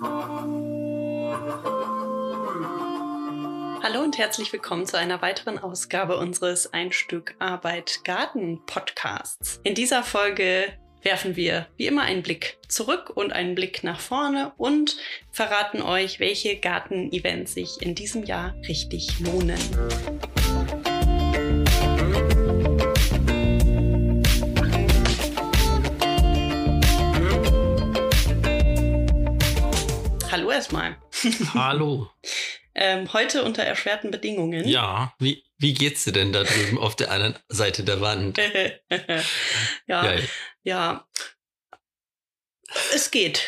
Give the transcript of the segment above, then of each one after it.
Hallo und herzlich willkommen zu einer weiteren Ausgabe unseres Ein Stück Arbeit Garten Podcasts. In dieser Folge werfen wir wie immer einen Blick zurück und einen Blick nach vorne und verraten euch, welche Garten-Events sich in diesem Jahr richtig lohnen. Erstmal. Hallo. ähm, heute unter erschwerten Bedingungen. Ja, wie, wie geht's dir denn da drüben auf der anderen Seite der Wand? ja, Geil. ja. Es geht.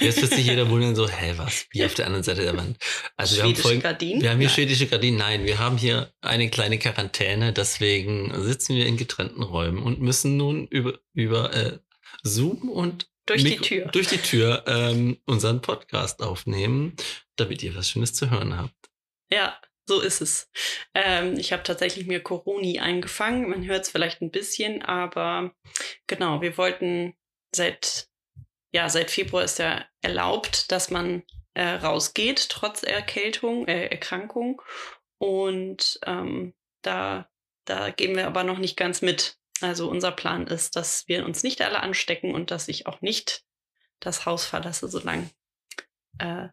Jetzt wird sich jeder wundern, so, hä, was? Wie auf der anderen Seite der Wand? Also wir haben, voll, Gardinen? wir haben hier Nein. schwedische Gardinen. Nein, wir haben hier eine kleine Quarantäne, deswegen sitzen wir in getrennten Räumen und müssen nun über, über äh, Zoom und durch Mik die Tür. Durch die Tür ähm, unseren Podcast aufnehmen, damit ihr was Schönes zu hören habt. Ja, so ist es. Ähm, ich habe tatsächlich mir Coroni eingefangen. Man hört es vielleicht ein bisschen, aber genau, wir wollten seit, ja, seit Februar ist ja erlaubt, dass man äh, rausgeht, trotz Erkältung, äh, Erkrankung. Und ähm, da, da gehen wir aber noch nicht ganz mit. Also unser Plan ist, dass wir uns nicht alle anstecken und dass ich auch nicht das Haus verlasse, solange äh,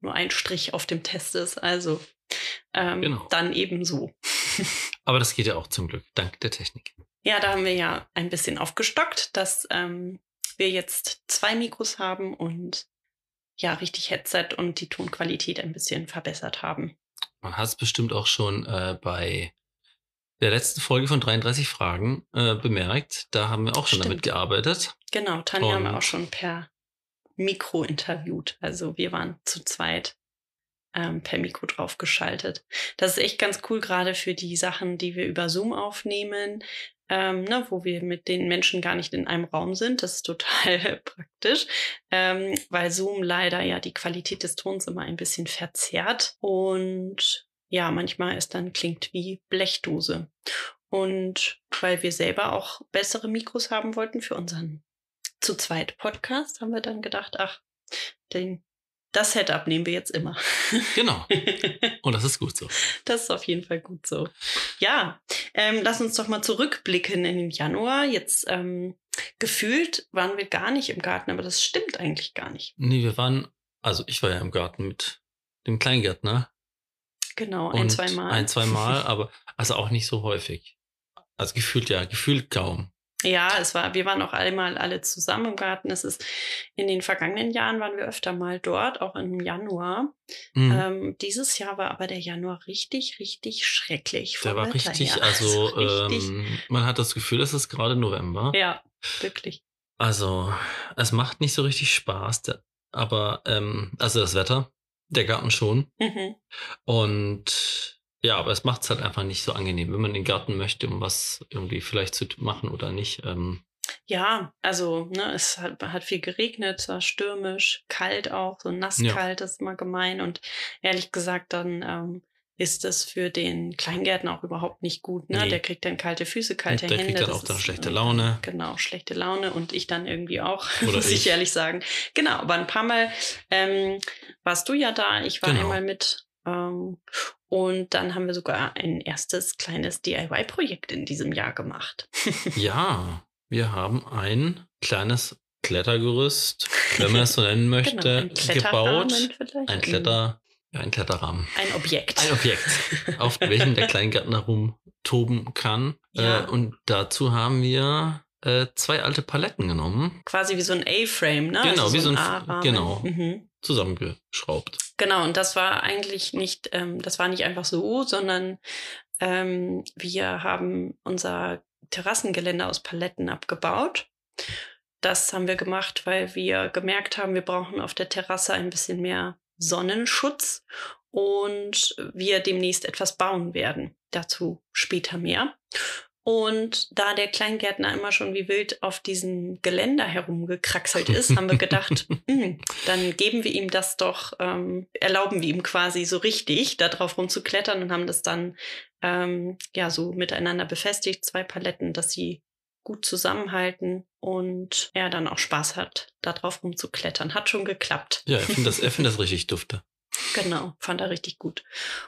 nur ein Strich auf dem Test ist. Also ähm, genau. dann eben so. Aber das geht ja auch zum Glück, dank der Technik. Ja, da haben wir ja ein bisschen aufgestockt, dass ähm, wir jetzt zwei Mikros haben und ja, richtig Headset und die Tonqualität ein bisschen verbessert haben. Man hat es bestimmt auch schon äh, bei der letzten Folge von 33 Fragen äh, bemerkt. Da haben wir auch schon Stimmt. damit gearbeitet. Genau, Tanja Und haben wir auch schon per Mikro interviewt. Also wir waren zu zweit ähm, per Mikro draufgeschaltet. Das ist echt ganz cool, gerade für die Sachen, die wir über Zoom aufnehmen, ähm, ne, wo wir mit den Menschen gar nicht in einem Raum sind. Das ist total praktisch, ähm, weil Zoom leider ja die Qualität des Tons immer ein bisschen verzerrt. Und ja, manchmal es dann klingt wie Blechdose. Und weil wir selber auch bessere Mikros haben wollten für unseren zu zweit Podcast, haben wir dann gedacht, ach, den, das Setup nehmen wir jetzt immer. Genau. Und das ist gut so. Das ist auf jeden Fall gut so. Ja, ähm, lass uns doch mal zurückblicken in den Januar. Jetzt ähm, gefühlt waren wir gar nicht im Garten, aber das stimmt eigentlich gar nicht. Nee, wir waren, also ich war ja im Garten mit dem Kleingärtner. Genau, ein, zwei Mal. Ein, zwei Mal, aber also auch nicht so häufig. Also gefühlt ja, gefühlt kaum. Ja, es war, wir waren auch einmal alle zusammen im Garten. Es ist in den vergangenen Jahren waren wir öfter mal dort, auch im Januar. Mhm. Ähm, dieses Jahr war aber der Januar richtig, richtig schrecklich. Der war richtig, her. also richtig. Ähm, man hat das Gefühl, es ist gerade November. Ja, wirklich. Also es macht nicht so richtig Spaß, aber ähm, also das Wetter der Garten schon. Mhm. Und ja, aber es macht es halt einfach nicht so angenehm, wenn man den Garten möchte, um was irgendwie vielleicht zu machen oder nicht. Ähm, ja, also ne, es hat, hat viel geregnet, es war stürmisch, kalt auch, so nasskalt ja. ist immer gemein. Und ehrlich gesagt, dann ähm, ist das für den Kleingärtner auch überhaupt nicht gut. Ne? Nee. Der kriegt dann kalte Füße, kalte der Hände. Der kriegt dann auch dann schlechte Laune. Genau, schlechte Laune und ich dann irgendwie auch, muss ich. ich ehrlich sagen. Genau, aber ein paar Mal ähm, warst du ja da, ich war genau. einmal mit. Ähm, und dann haben wir sogar ein erstes kleines DIY-Projekt in diesem Jahr gemacht. ja, wir haben ein kleines Klettergerüst, wenn man es so nennen möchte, genau, ein gebaut. Ein Kletter, ja, ein Kletterrahmen. Ein Objekt. Ein Objekt, auf welchem der Kleingärtner rumtoben kann. Ja. Äh, und dazu haben wir äh, zwei alte Paletten genommen. Quasi wie so ein A-Frame, ne? Genau, also wie so ein, ein genau, mhm. zusammengeschraubt. Genau, und das war eigentlich nicht, ähm, das war nicht einfach so, sondern ähm, wir haben unser Terrassengelände aus Paletten abgebaut. Das haben wir gemacht, weil wir gemerkt haben, wir brauchen auf der Terrasse ein bisschen mehr Sonnenschutz und wir demnächst etwas bauen werden. Dazu später mehr. Und da der Kleingärtner immer schon wie wild auf diesem Geländer herumgekraxelt ist, haben wir gedacht, mh, hm, dann geben wir ihm das doch, ähm, erlauben wir ihm quasi so richtig, da drauf rumzuklettern und haben das dann ähm, ja so miteinander befestigt, zwei Paletten, dass sie gut zusammenhalten und er dann auch Spaß hat, da drauf rumzuklettern. Hat schon geklappt. Ja, er findet das, findet das richtig dufte. Genau, fand er richtig gut.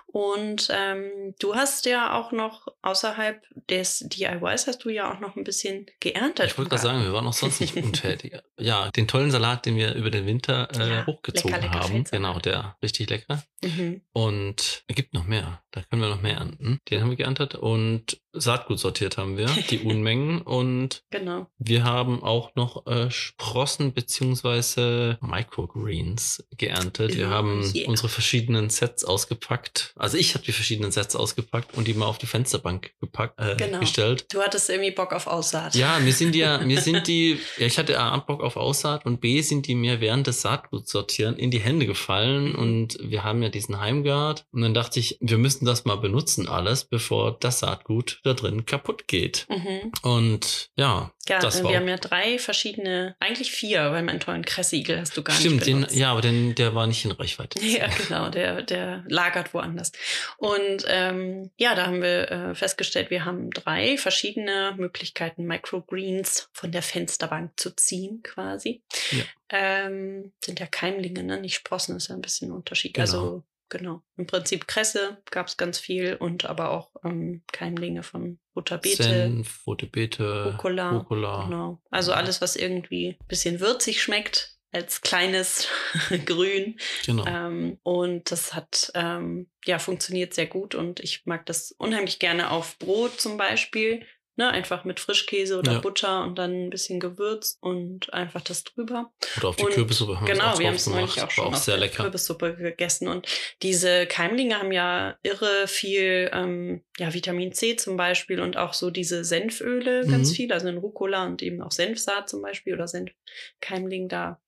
Und ähm, du hast ja auch noch außerhalb des DIYs hast du ja auch noch ein bisschen geerntet. Ich wollte gerade sagen, wir waren auch sonst nicht untätig. ja, den tollen Salat, den wir über den Winter äh, ja, hochgezogen lecker, lecker haben. Genau, der richtig lecker. Mhm. Und es gibt noch mehr. Da können wir noch mehr ernten. Den haben wir geerntet und Saatgut sortiert haben wir, die Unmengen. und genau. wir haben auch noch äh, Sprossen beziehungsweise Microgreens geerntet. Wir haben yeah. unsere verschiedenen Sets ausgepackt. Also ich habe die verschiedenen Sets ausgepackt und die mal auf die Fensterbank gepackt, äh, genau. gestellt. Du hattest irgendwie Bock auf Aussaat. Ja, mir sind die ja, mir sind die, ja, ich hatte A, Bock auf Aussaat und B, sind die mir während des Saatgutsortieren in die Hände gefallen mhm. und wir haben ja diesen Heimgard und dann dachte ich, wir müssen das mal benutzen alles, bevor das Saatgut da drin kaputt geht. Mhm. Und ja, ja, das wir war haben ja drei verschiedene, eigentlich vier, weil meinen tollen Kressigel hast du gar Stimmt, nicht Stimmt, ja, aber den, der war nicht in Reichweite. Ja, genau, der, der lagert woanders. Und ähm, ja, da haben wir äh, festgestellt, wir haben drei verschiedene Möglichkeiten, Microgreens von der Fensterbank zu ziehen, quasi. Ja. Ähm, sind ja Keimlinge, ne? Nicht Sprossen, ist ja ein bisschen ein Unterschied. Genau. Also genau. Im Prinzip Kresse gab es ganz viel und aber auch ähm, Keimlinge von Butterbeete. Senf, rote Beete, Rucola. Rucola. Genau. Also ja. alles, was irgendwie ein bisschen würzig schmeckt, als kleines Grün. Genau. Ähm, und das hat ähm, ja funktioniert sehr gut und ich mag das unheimlich gerne auf Brot zum Beispiel. Ne, einfach mit Frischkäse oder ja. Butter und dann ein bisschen Gewürz und einfach das drüber. Oder auf die und Kürbissuppe haben Genau, wir haben es neulich auch schon auch auf der Kürbissuppe gegessen. Und diese Keimlinge haben ja irre viel ähm, ja, Vitamin C zum Beispiel und auch so diese Senföle ganz mhm. viel, also in Rucola und eben auch Senfsaat zum Beispiel oder Senfkeimling, da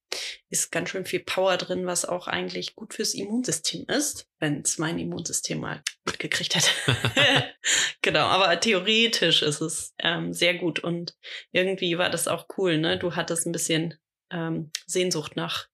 ist ganz schön viel Power drin, was auch eigentlich gut fürs Immunsystem ist, wenn es mein Immunsystem mal mitgekriegt hat. genau, aber theoretisch ist es ähm, sehr gut und irgendwie war das auch cool, ne? Du hattest ein bisschen ähm, Sehnsucht nach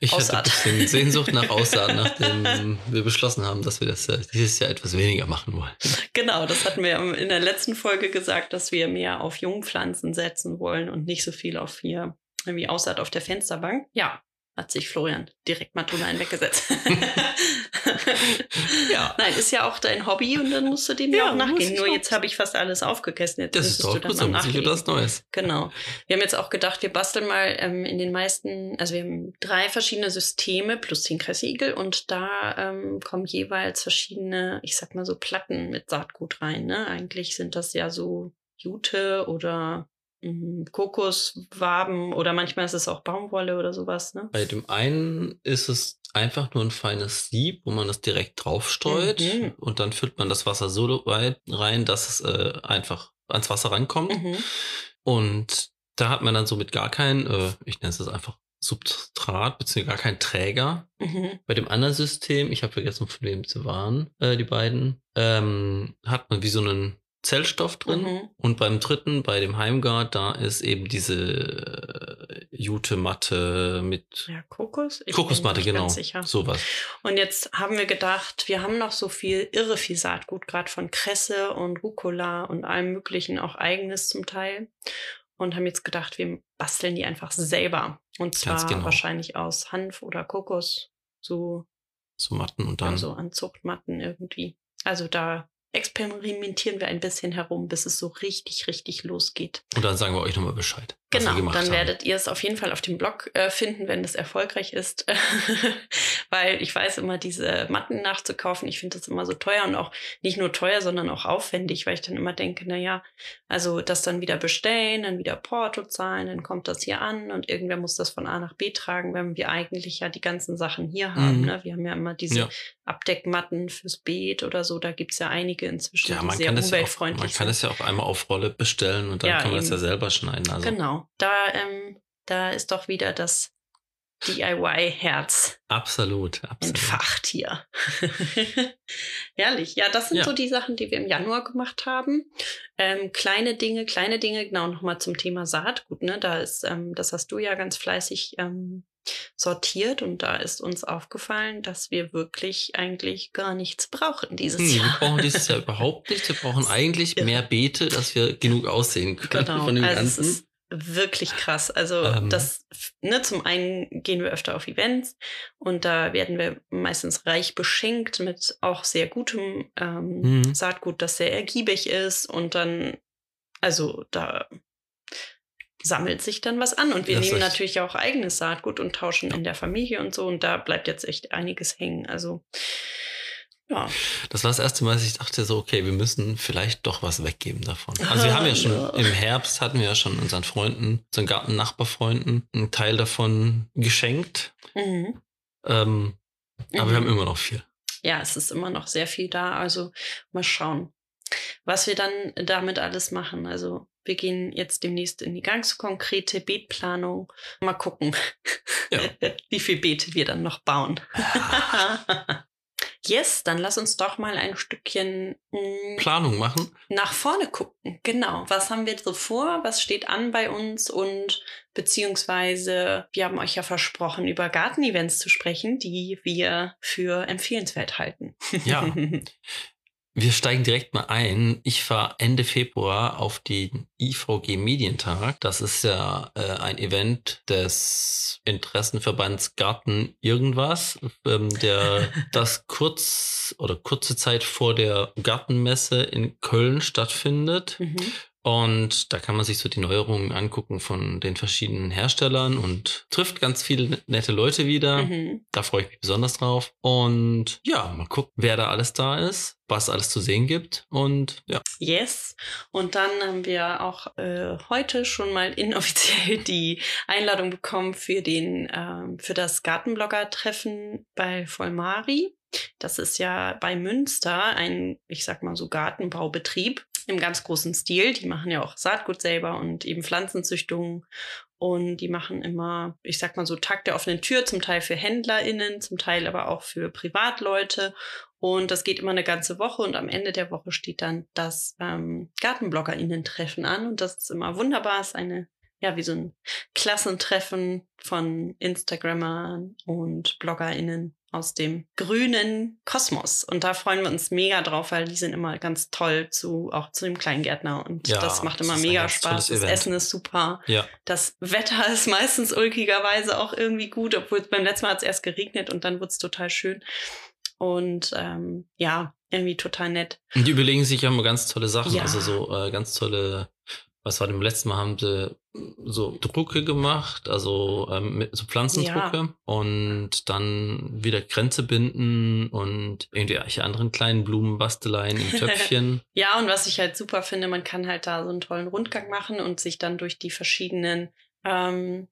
ich Aussaat. hatte ein bisschen Sehnsucht nach Aussaat, nachdem wir beschlossen haben, dass wir das äh, dieses Jahr etwas weniger machen wollen. Genau, das hatten wir in der letzten Folge gesagt, dass wir mehr auf Jungpflanzen setzen wollen und nicht so viel auf hier irgendwie Aussaat auf der Fensterbank. Ja, hat sich Florian direkt mal drüber hinweggesetzt. ja. Nein, ist ja auch dein Hobby und dann musst du dem ja, auch nachgehen. Nur jetzt habe ich fast alles aufgegessen. Jetzt das ist doch gut, so sicher das Neues. Genau. Wir haben jetzt auch gedacht, wir basteln mal ähm, in den meisten, also wir haben drei verschiedene Systeme plus den Kressigel und da ähm, kommen jeweils verschiedene, ich sag mal so Platten mit Saatgut rein. Ne? Eigentlich sind das ja so Jute oder Kokoswaben oder manchmal ist es auch Baumwolle oder sowas. Ne? Bei dem einen ist es einfach nur ein feines Sieb, wo man das direkt draufstreut mhm. und dann füllt man das Wasser so weit rein, dass es äh, einfach ans Wasser rankommt. Mhm. Und da hat man dann somit gar kein, äh, ich nenne es einfach Substrat, beziehungsweise gar kein Träger. Mhm. Bei dem anderen System, ich habe vergessen, von wem sie waren, äh, die beiden, ähm, hat man wie so einen Zellstoff drin. Mhm. Und beim dritten, bei dem Heimgard, da ist eben diese äh, Jute-Matte mit ja, Kokos. Ich Kokosmatte, genau. Sowas. Und jetzt haben wir gedacht, wir haben noch so viel irre viel Saatgut, gerade von Kresse und Rucola und allem möglichen, auch eigenes zum Teil. Und haben jetzt gedacht, wir basteln die einfach selber. Und zwar genau. wahrscheinlich aus Hanf oder Kokos. So, so Matten und dann. So an Zuchtmatten irgendwie. Also da experimentieren wir ein bisschen herum, bis es so richtig, richtig losgeht. Und dann sagen wir euch nochmal Bescheid. Genau, dann haben. werdet ihr es auf jeden Fall auf dem Blog äh, finden, wenn es erfolgreich ist. Weil ich weiß immer, diese Matten nachzukaufen, ich finde das immer so teuer und auch nicht nur teuer, sondern auch aufwendig, weil ich dann immer denke, na ja, also das dann wieder bestellen, dann wieder Porto zahlen, dann kommt das hier an und irgendwer muss das von A nach B tragen, wenn wir eigentlich ja die ganzen Sachen hier haben. Mhm. Ne? Wir haben ja immer diese ja. Abdeckmatten fürs Beet oder so, da gibt's ja einige inzwischen, ja, die sehr umweltfreundlich ja auch, Man kann es ja auch einmal auf Rolle bestellen und dann kann man es ja selber schneiden. Also. Genau. Da, ähm, da ist doch wieder das DIY-Herz. Absolut, absolut. Entfacht hier. Herrlich. Ja, das sind ja. so die Sachen, die wir im Januar gemacht haben. Ähm, kleine Dinge, kleine Dinge, genau, nochmal zum Thema Saatgut, ne? Da ist, ähm, das hast du ja ganz fleißig ähm, sortiert und da ist uns aufgefallen, dass wir wirklich eigentlich gar nichts brauchen dieses Hm, Jahr. wir brauchen dieses Jahr überhaupt nichts. Wir brauchen eigentlich mehr Beete, dass wir genug aussehen können Genau, von dem also Ganzen. Wirklich krass. Also Ähm. das, ne, zum einen gehen wir öfter auf Events und da werden wir meistens reich beschenkt mit auch sehr gutem ähm, Mhm. Saatgut, das sehr ergiebig ist und dann, also da sammelt sich dann was an und wir Das nehmen natürlich auch eigenes Saatgut und tauschen in der Familie und so und da bleibt jetzt echt einiges hängen. Also ja, Das war das erste Mal, dass ich dachte so, okay, wir müssen vielleicht doch was weggeben davon. Also wir haben ja schon Ja. im Herbst hatten wir ja schon unseren Freunden, unseren Garten-Nachbarfreunden einen Teil davon geschenkt. mhm. Ähm, aber Mhm. wir haben immer noch viel. ja, es ist immer noch sehr viel da. Also mal schauen, was wir dann damit alles machen. Also wir gehen jetzt demnächst in die ganz konkrete Beetplanung. Mal gucken, Ja. wie viel Beete wir dann noch bauen. yes, dann lass uns doch mal ein Stückchen mh, Planung machen. nach vorne gucken. Genau. Was haben wir so vor? Was steht an bei uns? Und beziehungsweise, wir haben euch ja versprochen, über Gartenevents zu sprechen, die wir für empfehlenswert halten. Ja. Wir steigen direkt mal ein. Ich war Ende Februar auf den IVG Medientag. Das ist ja äh, ein Event des Interessenverbands Garten irgendwas, ähm, der das kurz oder kurze Zeit vor der Gartenmesse in Köln stattfindet. Mhm. Und da kann man sich so die Neuerungen angucken von den verschiedenen Herstellern und trifft ganz viele nette Leute wieder. Mhm. Da freue ich mich besonders drauf. Und ja, mal gucken, wer da alles da ist, was alles zu sehen gibt. Und ja, Yes. Und dann haben wir auch äh, heute schon mal inoffiziell die Einladung bekommen für den ähm, für das Gartenblogger-Treffen bei Vollmari. Das ist ja bei Münster ein, ich sag mal so Gartenbaubetrieb im ganz großen Stil. Die machen ja auch Saatgut selber und eben Pflanzenzüchtungen. Und die machen immer, ich sag mal so, Tag der offenen Tür, zum Teil für HändlerInnen, zum Teil aber auch für Privatleute. Und das geht immer eine ganze Woche und am Ende der Woche steht dann das ähm, GartenbloggerInnen-Treffen an. Und das ist immer wunderbar. Ist eine, ja, wie so ein Klassentreffen von Instagrammern und BloggerInnen aus dem grünen Kosmos. Und da freuen wir uns mega drauf, weil die sind immer ganz toll zu, auch zu dem Kleingärtner. Und Ja, das macht immer mega Spaß. Das Event. Essen ist super. ja, Das Wetter ist meistens ulkigerweise auch irgendwie gut, obwohl es beim letzten Mal hat es erst geregnet und dann wurde es total schön. Und ähm, ja, irgendwie total nett. und die überlegen sich ja immer ganz tolle Sachen. Ja. Also so äh, ganz tolle, was war dem letzten Mal, haben sie so Drucke gemacht, also ähm, mit so Pflanzendrucke und dann wieder Grenze binden und irgendwelche anderen kleinen Blumenbasteleien im Töpfchen. Ja, und was ich halt super finde, man kann halt da so einen tollen Rundgang machen und sich dann durch die verschiedenen, ähm,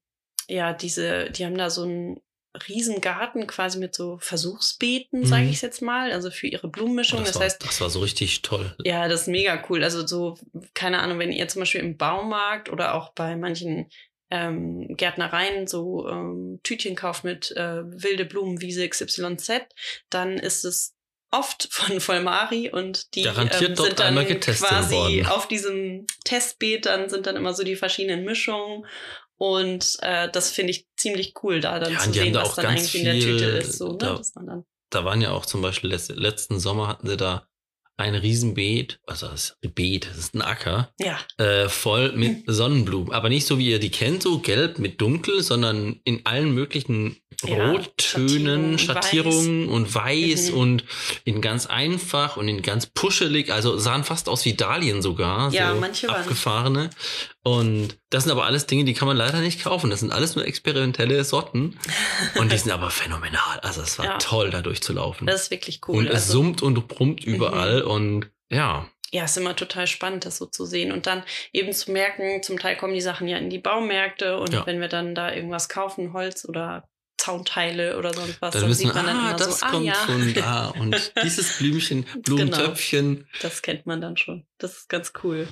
ja, diese, die haben da so einen riesen Garten quasi mit so Versuchsbeeten, Mhm. sage ich jetzt mal, also für ihre Blumenmischung. Oh, das, das war, heißt, das war so richtig toll. Ja, das ist mega cool. Also so, keine Ahnung, wenn ihr zum Beispiel im Baumarkt oder auch bei manchen ähm, Gärtnereien so ähm, Tütchen kauft mit äh, wilde Blumenwiese XYZ, dann ist es oft von Vollmari und die ähm, sind dann quasi worden. auf diesem Testbeet, dann sind dann immer so die verschiedenen Mischungen und äh, das finde ich ziemlich cool, da dann Ja, zu sehen, da was dann eigentlich in der Tüte viel ist. So, ne? da- dann Da waren ja auch zum Beispiel letz- letzten Sommer hatten sie da ein Riesenbeet, also das ist ein Beet, das ist ein Acker, ja, äh, voll mit Sonnenblumen. Aber nicht so, wie ihr die kennt, so gelb mit dunkel, sondern in allen möglichen Ja, Rottönen, Schattierungen, Schattierungen und weiß Mhm. und in ganz einfach und in ganz puschelig, also sahen fast aus wie Dahlien sogar. Ja, so manche waren. abgefahrene. Und das sind aber alles Dinge, die kann man leider nicht kaufen. Das sind alles nur experimentelle Sorten. Und die sind aber phänomenal. Also es war Ja. toll, da durchzulaufen. das ist wirklich cool. und es Also- summt und brummt überall. Und ja, ja, ist immer total spannend, das so zu sehen und dann eben zu merken, zum Teil kommen die Sachen ja in die Baumärkte und Ja. wenn wir dann da irgendwas kaufen, Holz oder Zaunteile oder sonst was, dann dann, wissen sieht man dann ah, immer das so, ah kommt ja, von da. Und dieses Blümchen, Blumentöpfchen. das kennt man dann schon. Das ist ganz cool.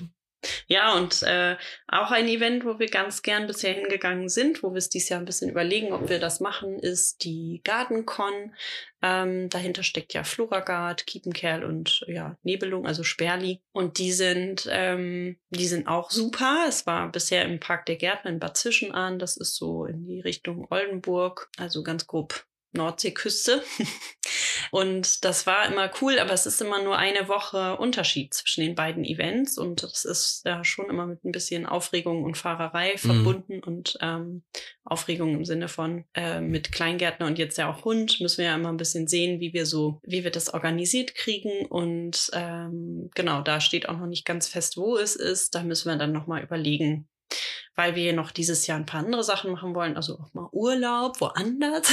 Ja, und äh, auch ein Event, wo wir ganz gern bisher hingegangen sind, wo wir es dieses Jahr ein bisschen überlegen, ob wir das machen, ist die Gardencon. Ähm, dahinter steckt ja Floragard, Kiepenkerl und ja, Nebelung, also Sperli. Und die sind, ähm, die sind auch super. Es war bisher im Park der Gärtner in Bad Zwischenahn. Das ist so in die Richtung Oldenburg, also ganz grob Nordseeküste. Und das war immer cool, aber es ist immer nur eine Woche Unterschied zwischen den beiden Events und das ist ja schon immer mit ein bisschen Aufregung und Fahrerei mhm. verbunden und ähm, Aufregung im Sinne von äh, mit Kleingärtner und jetzt ja auch Hund müssen wir ja immer ein bisschen sehen, wie wir so, wie wir das organisiert kriegen und ähm, genau, da steht auch noch nicht ganz fest, wo es ist. Da müssen wir dann nochmal überlegen, weil wir noch dieses Jahr ein paar andere Sachen machen wollen, also auch mal Urlaub woanders.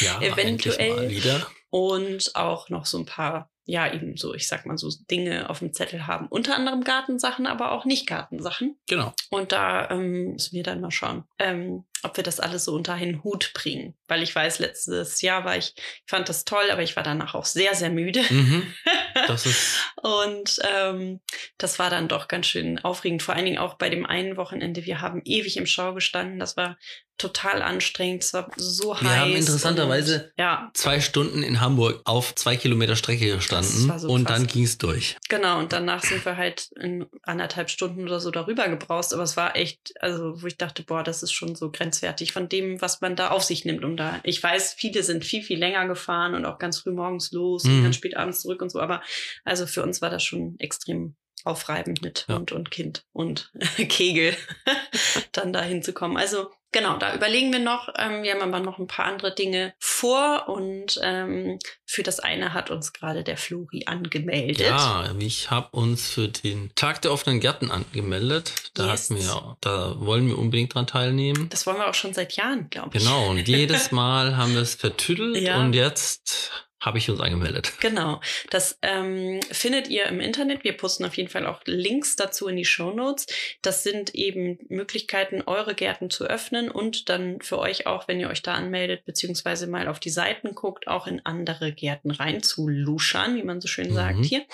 Ja, eventuell. Mal wieder. Und auch noch so ein paar ja, eben so, ich sag mal so Dinge auf dem Zettel haben. Unter anderem Gartensachen, aber auch nicht Gartensachen. Genau. Und da ähm, müssen wir dann mal schauen, ähm, ob wir das alles so unter einen Hut bringen. Weil ich weiß, letztes Jahr war ich, ich fand das toll, aber ich war danach auch sehr, sehr müde. Mhm. Das ist und ähm, das war dann doch ganz schön aufregend. Vor allen Dingen auch bei dem einen Wochenende. Wir haben ewig im Schau gestanden. Das war total anstrengend. Es war so heiß. Wir haben interessanterweise und, ja. zwei Stunden in Hamburg auf zwei Kilometer Strecke gestanden so und dann ging es durch. Genau, und danach sind wir halt in anderthalb Stunden oder so darüber gebraust. Aber es war echt, also wo ich dachte, boah, das ist schon so grenzwertig von dem, was man da auf sich nimmt. Und da, ich weiß, viele sind viel, viel länger gefahren und auch ganz früh morgens los mhm. und ganz spät abends zurück und so. Aber also für uns war das schon extrem aufreibend mit ja. Hund und Kind und Kegel dann da hinzukommen. Also genau, da überlegen wir noch. Ähm, wir haben aber noch ein paar andere Dinge vor und ähm, für das eine hat uns gerade der Flori angemeldet. Ja, ich habe uns für den Tag der offenen Gärten angemeldet. Da yes. wir, da wollen wir unbedingt dran teilnehmen. Das wollen wir auch schon seit Jahren, glaube ich. Genau, und jedes Mal haben wir es vertüdelt ja. und jetzt habe ich uns angemeldet. Genau. Das ähm, findet ihr im Internet. Wir posten auf jeden Fall auch Links dazu in die Show Notes. Das sind eben Möglichkeiten, eure Gärten zu öffnen und dann für euch auch, wenn ihr euch da anmeldet, beziehungsweise mal auf die Seiten guckt, auch in andere Gärten reinzuluschern, wie man so schön mhm. sagt hier.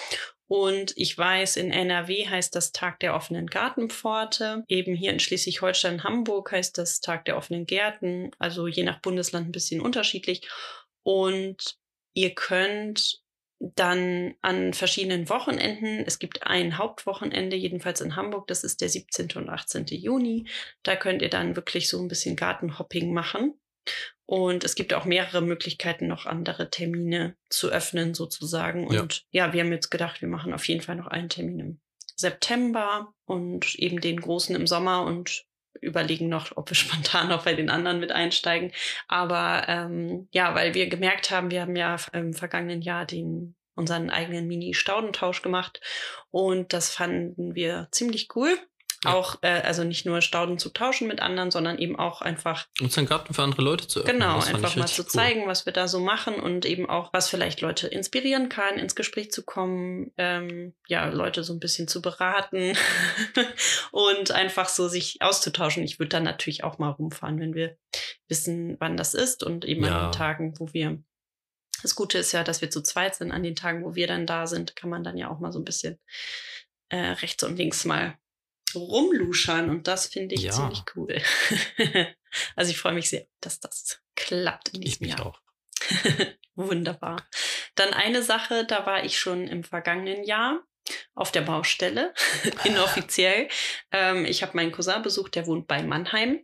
Und ich weiß, in NRW heißt das Tag der offenen Gartenpforte. Eben hier in Schleswig-Holstein, Hamburg heißt das Tag der offenen Gärten. Also je nach Bundesland ein bisschen unterschiedlich. Und Ihr könnt dann an verschiedenen Wochenenden, es gibt ein Hauptwochenende, jedenfalls in Hamburg, das ist der 17. und 18. Juni. Da könnt ihr dann wirklich so ein bisschen Gartenhopping machen. Und es gibt auch mehrere Möglichkeiten, noch andere Termine zu öffnen, sozusagen. Und ja. ja, wir haben jetzt gedacht, wir machen auf jeden Fall noch einen Termin im September und eben den großen im Sommer und überlegen noch, ob wir spontan noch bei den anderen mit einsteigen. Aber ähm, ja, weil wir gemerkt haben, wir haben ja im vergangenen Jahr den unseren eigenen Mini-Staudentausch gemacht und das fanden wir ziemlich cool. Ja. Auch, äh, also nicht nur Stauden zu tauschen mit anderen, sondern eben auch einfach. Unseren Garten für andere Leute zu öffnen. Genau, einfach mal zu cool. zeigen, was wir da so machen und eben auch, was vielleicht Leute inspirieren kann, ins Gespräch zu kommen, ähm, ja, Leute so ein bisschen zu beraten und einfach so sich auszutauschen. Ich würde dann natürlich auch mal rumfahren, wenn wir wissen, wann das ist und eben ja. an den Tagen, wo wir das Gute ist ja, dass wir zu zweit sind. An den Tagen, wo wir dann da sind, kann man dann ja auch mal so ein bisschen äh, rechts und links mal rumluschern und das finde ich ja. ziemlich cool. also ich freue mich sehr, dass das klappt in diesem ich mich Jahr. auch. Wunderbar. Dann eine Sache, da war ich schon im vergangenen Jahr auf der Baustelle, inoffiziell. ähm, ich habe meinen Cousin besucht, der wohnt bei Mannheim.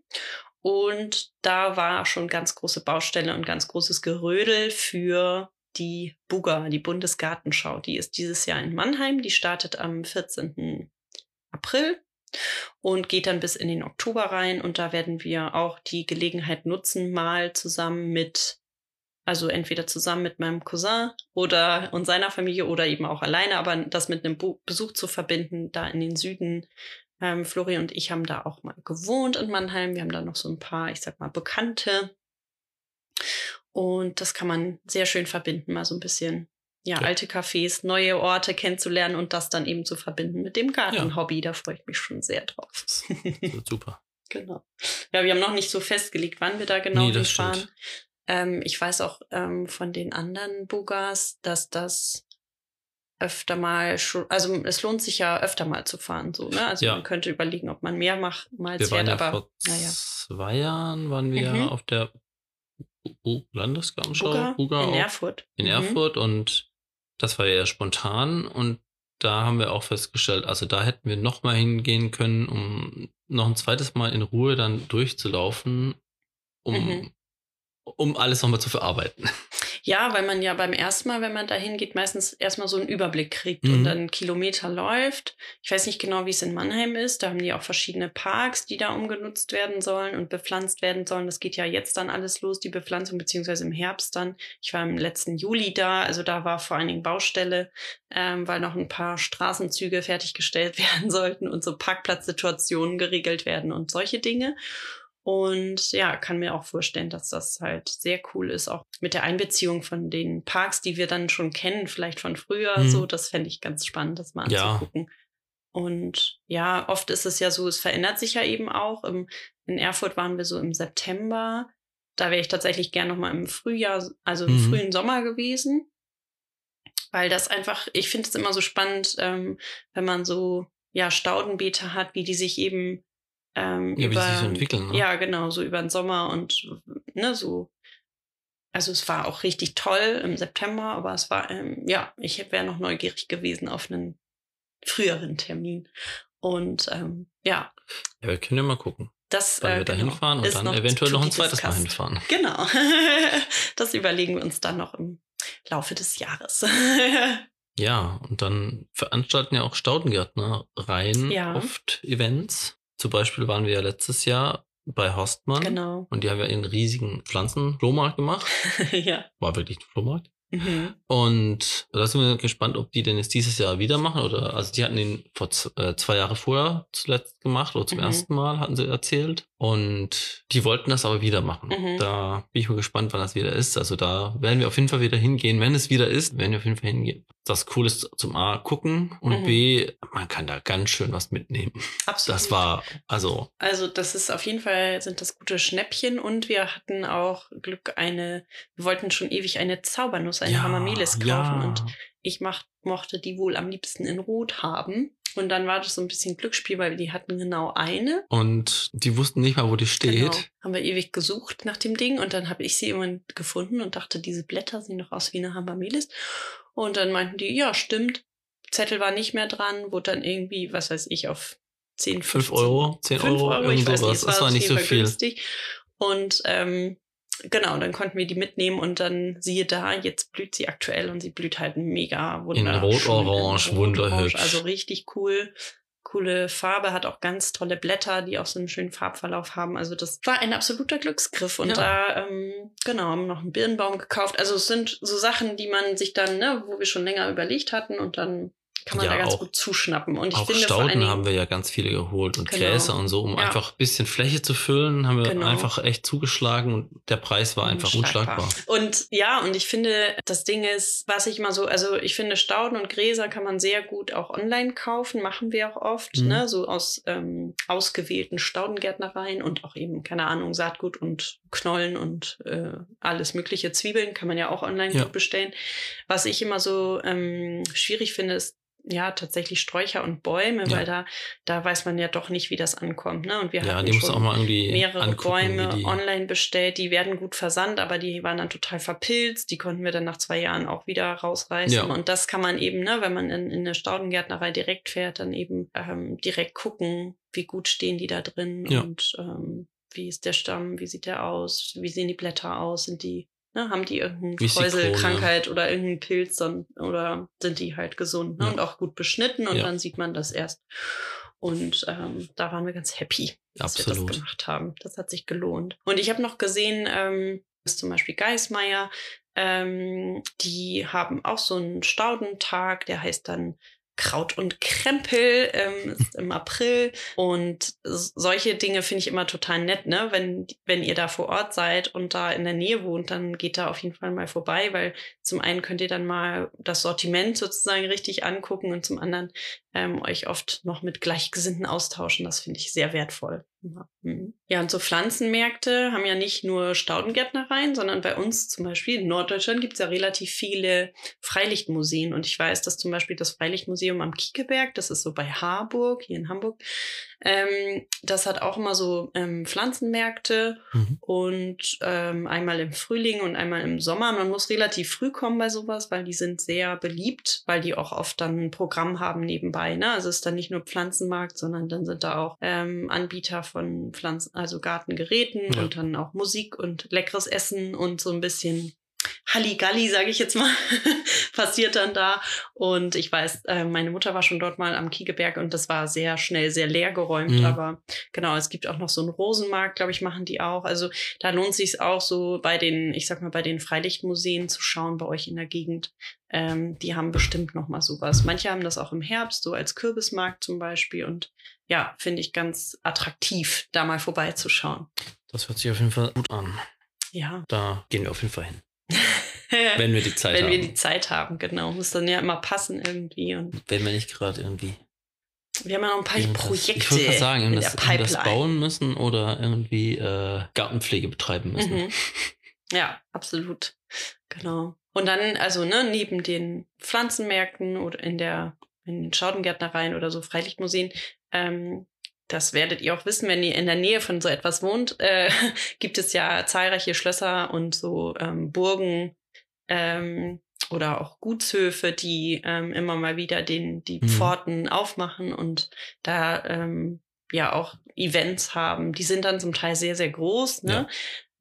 Und da war schon ganz große Baustelle und ganz großes Gerödel für die Buga, die Bundesgartenschau. Die ist dieses Jahr in Mannheim. Die startet am 14. April und geht dann bis in den Oktober rein. Und da werden wir auch die Gelegenheit nutzen, mal zusammen mit, also entweder zusammen mit meinem Cousin oder und seiner Familie oder eben auch alleine, aber das mit einem Besuch zu verbinden, da in den Süden. Ähm, Flori und ich haben da auch mal gewohnt in Mannheim. Wir haben da noch so ein paar, ich sag mal, Bekannte. Und das kann man sehr schön verbinden, mal so ein bisschen ja, ja, alte Cafés, neue Orte kennenzulernen und das dann eben zu verbinden mit dem Gartenhobby. Ja. Da freue ich mich schon sehr drauf. Super. genau. Ja, wir haben noch nicht so festgelegt, wann wir da genau nee, hinfahren. Ähm, ich weiß auch ähm, von den anderen Bugas, dass das öfter mal schon, also es lohnt sich ja öfter mal zu fahren, so, ne? Also ja. man könnte überlegen, ob man mehr macht, mal wir fährt, waren ja aber vor naja. zwei Jahren waren wir mhm. auf der Landesgartenschau Buga, in Erfurt. In mhm. Erfurt und das war ja spontan und da haben wir auch festgestellt, also da hätten wir noch mal hingehen können, um noch ein zweites Mal in Ruhe dann durchzulaufen, um, mhm. um alles nochmal zu verarbeiten. Ja, weil man ja beim ersten Mal, wenn man da hingeht, meistens erstmal so einen Überblick kriegt mhm. und dann Kilometer läuft. Ich weiß nicht genau, wie es in Mannheim ist. Da haben die auch verschiedene Parks, die da umgenutzt werden sollen und bepflanzt werden sollen. Das geht ja jetzt dann alles los, die Bepflanzung, beziehungsweise im Herbst dann. Ich war im letzten Juli da, also da war vor allen Dingen Baustelle, ähm, weil noch ein paar Straßenzüge fertiggestellt werden sollten und so Parkplatzsituationen geregelt werden und solche Dinge. Und ja, kann mir auch vorstellen, dass das halt sehr cool ist, auch mit der Einbeziehung von den Parks, die wir dann schon kennen, vielleicht von früher. Mhm. So, das fände ich ganz spannend, das mal anzugucken. Ja. Und ja, oft ist es ja so, es verändert sich ja eben auch. Im, in Erfurt waren wir so im September. Da wäre ich tatsächlich gern noch mal im Frühjahr, also im mhm. frühen Sommer gewesen. Weil das einfach, ich finde es immer so spannend, ähm, wenn man so ja Staudenbeete hat, wie die sich eben ähm, ja, über, wie sich so entwickeln. Ne? Ja, genau, so über den Sommer und ne, so. Also es war auch richtig toll im September, aber es war, ähm, ja, ich wäre noch neugierig gewesen auf einen früheren Termin. Und ähm, ja. Ja, wir können ja mal gucken. Das, Wann äh, wir da genau, hinfahren und dann noch eventuell noch ein zweites Mal hinfahren. Genau. das überlegen wir uns dann noch im Laufe des Jahres. ja, und dann veranstalten ja auch Staudengärtner rein ja. oft Events. Zum Beispiel waren wir ja letztes Jahr bei Horstmann. Genau. Und die haben ja einen riesigen Pflanzenflohmarkt gemacht. ja. War wirklich ein Flohmarkt. Mhm. Und da sind wir gespannt, ob die denn jetzt dieses Jahr wieder machen oder, also die hatten ihn vor äh, zwei Jahre vorher zuletzt gemacht oder zum mhm. ersten Mal, hatten sie erzählt. Und die wollten das aber wieder machen. Mhm. Da bin ich mal gespannt, wann das wieder ist. Also da werden wir auf jeden Fall wieder hingehen. Wenn es wieder ist, werden wir auf jeden Fall hingehen. Das Coole ist zum A gucken und mhm. B, man kann da ganz schön was mitnehmen. Absolut. Das war, also. Also das ist auf jeden Fall, sind das gute Schnäppchen und wir hatten auch Glück eine, wir wollten schon ewig eine Zaubernuss, eine ja, Hamamelis kaufen ja. und ich mach, mochte die wohl am liebsten in Rot haben. Und dann war das so ein bisschen Glücksspiel, weil die hatten genau eine. Und die wussten nicht mal, wo die steht. Genau. Haben wir ewig gesucht nach dem Ding und dann habe ich sie irgendwann gefunden und dachte, diese Blätter sehen doch aus wie eine Hamamelis. Und dann meinten die, ja, stimmt. Zettel war nicht mehr dran, wurde dann irgendwie, was weiß ich, auf 10, 5 Euro, 10 Euro, Euro nicht, das war, war nicht so viel. Günstig. Und ähm, genau, dann konnten wir die mitnehmen und dann siehe da, jetzt blüht sie aktuell und sie blüht halt mega wunderschön. In Rot-Orange, wunderhübsch. Also richtig cool. Coole Farbe, hat auch ganz tolle Blätter, die auch so einen schönen Farbverlauf haben. Also das war ein absoluter Glücksgriff. Und ja. da, ähm, genau, haben noch einen Birnbaum gekauft. Also es sind so Sachen, die man sich dann, ne, wo wir schon länger überlegt hatten und dann kann man ja, da ganz auch, gut zuschnappen. Und ich auch finde Stauden haben wir ja ganz viele geholt und genau. Gräser und so, um ja. einfach ein bisschen Fläche zu füllen, haben wir genau. einfach echt zugeschlagen und der Preis war einfach unschlagbar. unschlagbar. Und ja, und ich finde, das Ding ist, was ich mal so, also ich finde Stauden und Gräser kann man sehr gut auch online kaufen, machen wir auch oft, mhm. ne, so aus ähm, ausgewählten Staudengärtnereien und auch eben, keine Ahnung, Saatgut und Knollen und äh, alles mögliche Zwiebeln kann man ja auch online ja. bestellen. Was ich immer so ähm, schwierig finde, ist ja tatsächlich Sträucher und Bäume, ja. weil da, da weiß man ja doch nicht, wie das ankommt. Ne? Und wir ja, hatten schon mehrere angucken, Bäume online bestellt, die werden gut versandt, aber die waren dann total verpilzt. Die konnten wir dann nach zwei Jahren auch wieder rausreißen. Ja. Und das kann man eben, ne, wenn man in, in eine Staudengärtnerei direkt fährt, dann eben ähm, direkt gucken, wie gut stehen die da drin und ähm, wie ist der Stamm, wie sieht der aus, wie sehen die Blätter aus, sind die Ne, haben die irgendeine Kräuselkrankheit oder irgendeinen Pilz dann, oder sind die halt gesund ne, ja. und auch gut beschnitten und ja. dann sieht man das erst. Und ähm, da waren wir ganz happy, dass Absolut. wir das gemacht haben. Das hat sich gelohnt. Und ich habe noch gesehen, ähm, ist zum Beispiel Geismeier, ähm, die haben auch so einen Staudentag, der heißt dann Kraut und Krempel ähm, ist im April. Und solche Dinge finde ich immer total nett, ne? Wenn, wenn ihr da vor Ort seid und da in der Nähe wohnt, dann geht da auf jeden Fall mal vorbei, weil zum einen könnt ihr dann mal das Sortiment sozusagen richtig angucken und zum anderen ähm, euch oft noch mit Gleichgesinnten austauschen. Das finde ich sehr wertvoll. Mhm. Ja, und so Pflanzenmärkte haben ja nicht nur Staudengärtnereien, sondern bei uns zum Beispiel in Norddeutschland gibt es ja relativ viele Freilichtmuseen. Und ich weiß, dass zum Beispiel das Freilichtmuseum am Kiekeberg, das ist so bei Harburg, hier in Hamburg, ähm, das hat auch immer so ähm, Pflanzenmärkte mhm. und ähm, einmal im Frühling und einmal im Sommer. Man muss relativ früh kommen bei sowas, weil die sind sehr beliebt, weil die auch oft dann ein Programm haben nebenbei. Ne? Also es ist dann nicht nur Pflanzenmarkt, sondern dann sind da auch ähm, Anbieter von Pflanzen, also Gartengeräten ja. und dann auch Musik und leckeres Essen und so ein bisschen Halligalli, sage ich jetzt mal, passiert dann da. Und ich weiß, äh, meine Mutter war schon dort mal am Kiegeberg und das war sehr schnell, sehr leer geräumt. Mhm. Aber genau, es gibt auch noch so einen Rosenmarkt, glaube ich, machen die auch. Also da lohnt sich auch so bei den, ich sag mal, bei den Freilichtmuseen zu schauen bei euch in der Gegend. Ähm, die haben bestimmt noch mal sowas. Manche haben das auch im Herbst, so als Kürbismarkt zum Beispiel. Und ja, finde ich ganz attraktiv, da mal vorbeizuschauen. Das hört sich auf jeden Fall gut an. Ja. Da gehen wir auf jeden Fall hin. Wenn wir die Zeit Wenn haben. Wenn wir die Zeit haben, genau. Muss dann ja immer passen irgendwie. Und Wenn wir nicht gerade irgendwie. Wir haben ja noch ein paar Projekte. Ich wollte gerade sagen, das, das, bauen müssen oder irgendwie äh, Gartenpflege betreiben müssen. Mhm. Ja, absolut. Genau. Und dann, also, ne, neben den Pflanzenmärkten oder in der, in den Schaudengärtnereien oder so Freilichtmuseen, ähm, das werdet ihr auch wissen, wenn ihr in der Nähe von so etwas wohnt, äh, gibt es ja zahlreiche Schlösser und so ähm, Burgen ähm, oder auch Gutshöfe, die ähm, immer mal wieder den, die mhm. Pforten aufmachen und da ähm, ja auch Events haben. Die sind dann zum Teil sehr, sehr groß. Ne? Ja.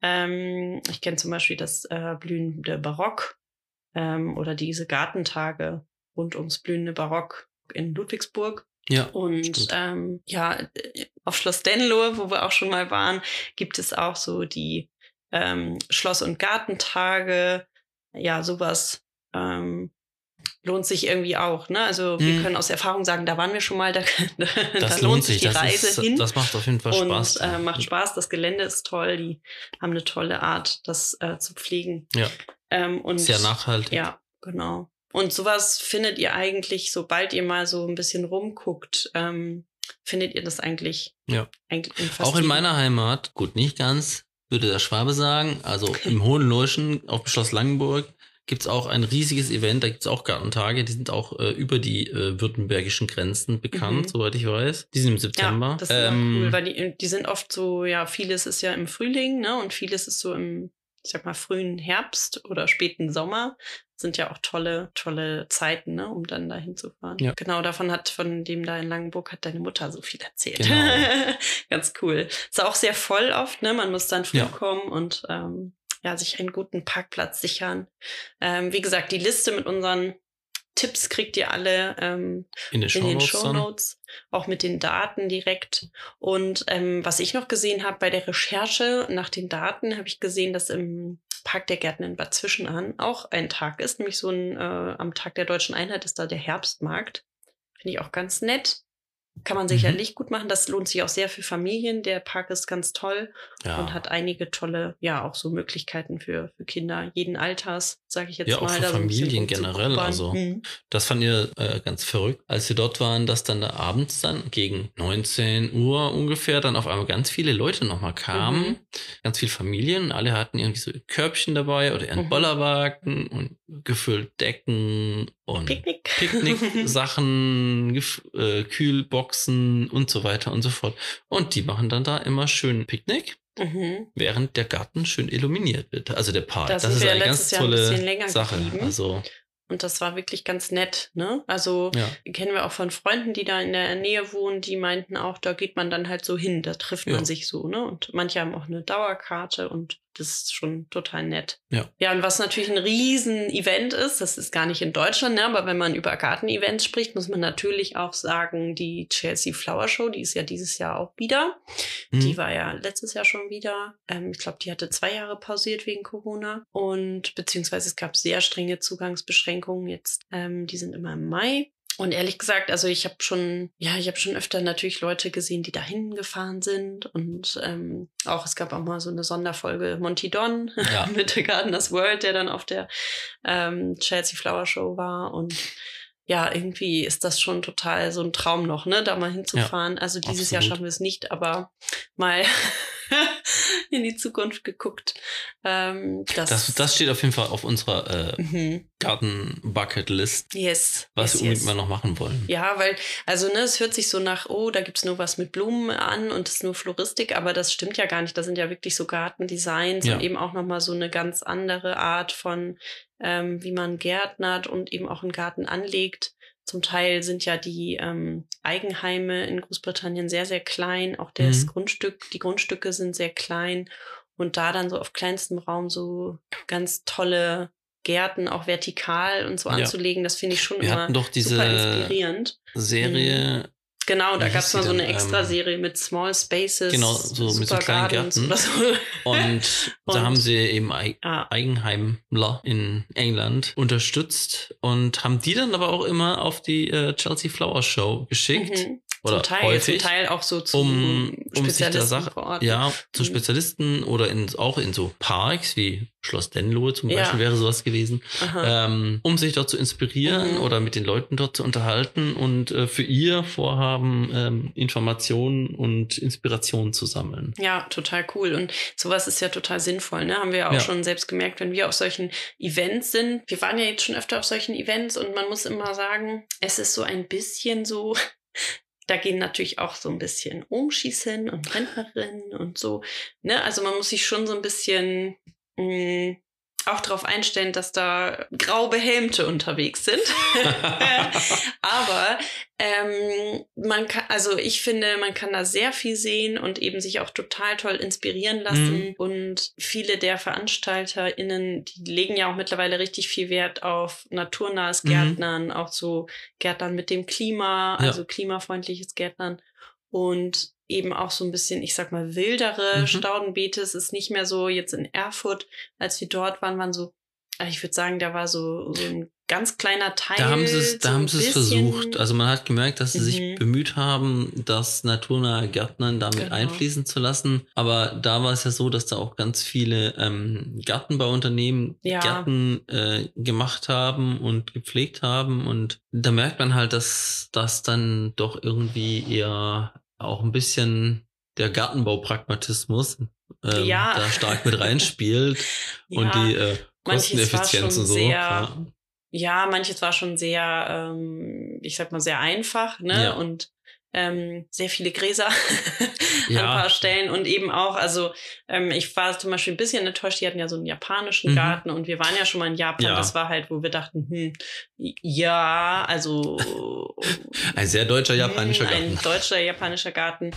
Ähm, ich kenne zum Beispiel das äh, blühende Barock ähm, oder diese Gartentage rund ums blühende Barock in Ludwigsburg. Ja. Und ähm, ja, auf Schloss Denlohe, wo wir auch schon mal waren, gibt es auch so die ähm, Schloss- und Gartentage. Ja, sowas ähm, lohnt sich irgendwie auch. Ne? Also wir hm. können aus Erfahrung sagen, da waren wir schon mal, da, da lohnt sich die das Reise ist, hin. Das macht auf jeden Fall Spaß. Und äh, macht Spaß, das Gelände ist toll, die haben eine tolle Art, das äh, zu pflegen. Ja. Ähm, und, Sehr nachhaltig. Ja, genau. Und sowas findet ihr eigentlich, sobald ihr mal so ein bisschen rumguckt, ähm, findet ihr das eigentlich. Ja. Eigentlich in Auch in meiner Heimat, gut, nicht ganz, würde der Schwabe sagen. Also im Hohenloischen auf dem Schloss Langenburg gibt es auch ein riesiges Event, da gibt es auch Gartentage, die sind auch äh, über die äh, württembergischen Grenzen bekannt, mhm. soweit ich weiß. Die sind im September. Ja, das ist ähm, cool, weil die, die sind oft so, ja, vieles ist ja im Frühling, ne? Und vieles ist so im ich sag mal, frühen Herbst oder späten Sommer sind ja auch tolle, tolle Zeiten, ne, um dann da hinzufahren. Ja. Genau, davon hat, von dem da in Langenburg hat deine Mutter so viel erzählt. Genau. Ganz cool. Ist auch sehr voll oft, ne? Man muss dann früh ja. kommen und ähm, ja, sich einen guten Parkplatz sichern. Ähm, wie gesagt, die Liste mit unseren Tipps kriegt ihr alle ähm, in, den in den Show Notes, auch mit den Daten direkt. Und ähm, was ich noch gesehen habe bei der Recherche nach den Daten, habe ich gesehen, dass im Park der Gärten in Bad Zwischenahn auch ein Tag ist, nämlich so ein äh, am Tag der deutschen Einheit ist da der Herbstmarkt. Finde ich auch ganz nett. Kann man sicherlich mhm. gut machen. Das lohnt sich auch sehr für Familien. Der Park ist ganz toll ja. und hat einige tolle, ja, auch so Möglichkeiten für, für Kinder jeden Alters, sage ich jetzt ja, mal. Ja, auch für Familien generell. Also, mhm. das fand ihr äh, ganz verrückt, als wir dort waren, dass dann da abends dann gegen 19 Uhr ungefähr dann auf einmal ganz viele Leute nochmal kamen. Mhm. Ganz viele Familien. Alle hatten irgendwie so Körbchen dabei oder ihren mhm. Bollerwagen und gefüllt Decken und Picknick. Picknick-Sachen, äh, Kühlboxen und so weiter und so fort. Und die machen dann da immer schön Picknick. Mhm. Während der Garten schön illuminiert wird. Also der Park. Das, das ist eine ganz tolle ein Sache. Geblieben. Also und das war wirklich ganz nett, ne? Also ja. kennen wir auch von Freunden, die da in der Nähe wohnen, die meinten auch, da geht man dann halt so hin, da trifft man sich so, ne? Und manche haben auch eine Dauerkarte und das ist schon total nett. Ja. Ja, und was natürlich ein Riesen-Event ist, das ist gar nicht in Deutschland, ne? aber wenn man über Garten-Events spricht, muss man natürlich auch sagen, die Chelsea Flower Show, die ist ja dieses Jahr auch wieder. Mhm. Die war ja letztes Jahr schon wieder. Ähm, ich glaube, die hatte zwei Jahre pausiert wegen Corona. Und beziehungsweise es gab sehr strenge Zugangsbeschränkungen jetzt. Ähm, die sind immer im Mai. Und ehrlich gesagt, also ich habe schon, ja, ich habe schon öfter natürlich Leute gesehen, die dahin gefahren sind. Und ähm, auch es gab auch mal so eine Sonderfolge Monty Don ja. mit The Gardeners World, der dann auf der ähm, Chelsea Flower Show war. Und ja, irgendwie ist das schon total so ein Traum noch, ne, da mal hinzufahren. Ja, also dieses absolut. Jahr schaffen wir es nicht, aber mal in die Zukunft geguckt. Ähm, das, das, das, steht auf jeden Fall auf unserer äh, mhm. Garten-Bucket-List. Yes. Was yes, wir unbedingt yes. mal noch machen wollen. Ja, weil, also, ne, es hört sich so nach, oh, da gibt's nur was mit Blumen an und es ist nur Floristik, aber das stimmt ja gar nicht. Das sind ja wirklich so Gartendesigns ja. und eben auch nochmal so eine ganz andere Art von, ähm, wie man gärtnert und eben auch einen Garten anlegt. Zum Teil sind ja die ähm, Eigenheime in Großbritannien sehr, sehr klein. Auch das mhm. Grundstück, die Grundstücke sind sehr klein. Und da dann so auf kleinstem Raum so ganz tolle Gärten auch vertikal und so ja. anzulegen, das finde ich schon Wir immer hatten doch diese super inspirierend. Serie mhm. Genau, da gab es mal so eine ähm, Extra-Serie mit Small Spaces. Genau, so mit so kleinen Gärten. So. Und, und, da haben sie eben Eig ah. Eigenheimler in England unterstützt und haben die dann aber auch immer auf die äh, Chelsea Flower Show geschickt. Mhm. Oder zum Teil, häufig, zum Teil auch so zu um, um sich der Sache. Ja, zu mhm. Spezialisten oder in, auch in so Parks wie Schloss Denlohe zum ja. Beispiel wäre sowas gewesen, ähm, um sich dort zu inspirieren mhm. oder mit den Leuten dort zu unterhalten und äh, für ihr Vorhaben ähm, Informationen und Inspirationen zu sammeln. Ja, total cool. Und sowas ist ja total sinnvoll. Ne? Haben wir ja auch ja. schon selbst gemerkt, wenn wir auf solchen Events sind. Wir waren ja jetzt schon öfter auf solchen Events und man muss immer sagen, es ist so ein bisschen so, da gehen natürlich auch so ein bisschen Umschießen und Rentnerinnen und so. Ne? Also man muss sich schon so ein bisschen mh, mm, auch darauf einstellen, dass da grau behelmte unterwegs sind. Aber ähm, man kann, also ich finde, man kann da sehr viel sehen und eben sich auch total toll inspirieren lassen. Mhm. Und viele der VeranstalterInnen, die legen ja auch mittlerweile richtig viel Wert auf naturnahes mhm. Gärtnern, mhm. auch so Gärtnern mit dem Klima, also ja. klimafreundliches Gärtnern. Und eben auch so ein bisschen, ich sag mal, wildere mhm. Staudenbeete. Es ist nicht mehr so jetzt in Erfurt, als wir dort waren, waren so, also ich würde sagen, da war so, so ein ganz kleiner Teil. Da haben sie es, da haben sie es versucht. Also man hat gemerkt, dass sie mhm. sich bemüht haben, das naturnahe Gärtnern damit genau. einfließen zu lassen. Aber da war es ja so, dass da auch ganz viele ähm, Gartenbauunternehmen ja. Gärten äh, gemacht haben und gepflegt haben. Und da merkt man halt, dass das dann doch irgendwie eher auch ein bisschen der Gartenbaupragmatismus ähm, ja. da stark mit reinspielt ja. und die äh, Kosteneffizienz und so. Sehr, ja. ja. manches war schon sehr, ähm, ich sag mal, sehr einfach, ne? Und ähm, sehr viele Gräser ja. an ein paar Stellen und eben auch, also ähm, ich war zum Beispiel ein bisschen enttäuscht, die hatten ja so einen japanischen mhm. Garten und wir waren ja schon mal in Japan, ja. das war halt, wo wir dachten, hm, ja, also ein sehr deutscher japanischer Garten. Ein deutscher japanischer Garten.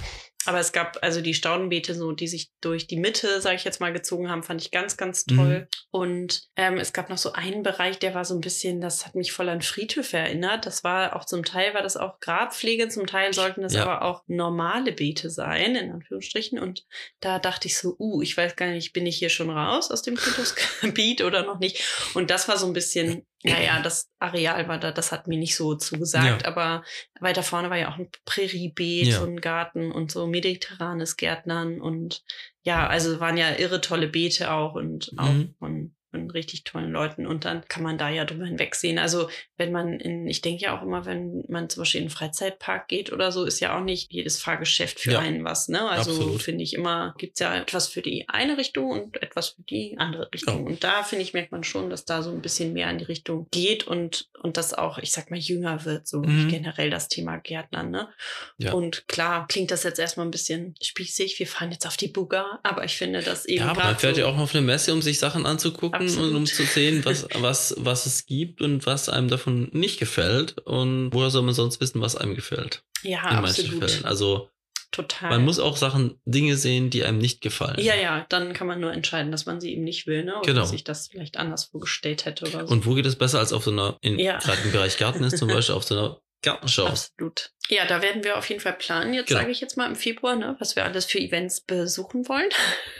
Aber es gab also die Staudenbeete, so die sich durch die Mitte, sage ich jetzt mal, gezogen haben, fand ich ganz, ganz toll. Mhm. Und ähm, es gab noch so einen Bereich, der war so ein bisschen, das hat mich voll an Friedhöfe erinnert. Das war auch zum Teil war das auch Grabpflege, zum Teil sollten das ja. aber auch normale Beete sein, in Anführungsstrichen. Und da dachte ich so, uh, ich weiß gar nicht, bin ich hier schon raus aus dem Friedhofsgebiet oder noch nicht? Und das war so ein bisschen naja, das Areal war da, das hat mir nicht so zugesagt, ja. aber weiter vorne war ja auch ein Präriebeet ja. und ein Garten und so mediterranes Gärtnern und ja, also waren ja irre tolle Beete auch und auch mhm. von von richtig tollen Leuten und dann kann man da ja drüber hinwegsehen. Also wenn man in, ich denke ja auch immer, wenn man zum Beispiel in einen Freizeitpark geht oder so, ist ja auch nicht jedes Fahrgeschäft für ja, einen was. Ne? Also finde ich immer, gibt's ja etwas für die eine Richtung und etwas für die andere Richtung. Ja. Und da finde ich, merkt man schon, dass da so ein bisschen mehr in die Richtung geht und, und das auch, ich sag mal, jünger wird, so mhm. generell das Thema Gärtnern. Ne? Ja. Und klar, klingt das jetzt erstmal ein bisschen spießig, wir fahren jetzt auf die Buga, aber ich finde das eben. Ja, aber man fährt so ja auch auf eine Messe, um sich Sachen anzugucken Absolut. und um zu sehen, was, was, was es gibt und was einem davon nicht gefällt. Und woher soll man sonst wissen, was einem gefällt? Ja, in absolut. Fällen. Also Total. Man muss auch Sachen, Dinge sehen, die einem nicht gefallen. Ja, ja, dann kann man nur entscheiden, dass man sie eben nicht will, ne? Oder genau. sich das vielleicht anders vorgestellt hätte oder so. Und wo geht es besser als auf so einer, in, ja. gerade im Bereich Garten ist zum Beispiel, auf so einer Gartenschau. Absolut. Ja, da werden wir auf jeden Fall planen, jetzt genau. sage ich jetzt mal im Februar, ne, was wir alles für Events besuchen wollen.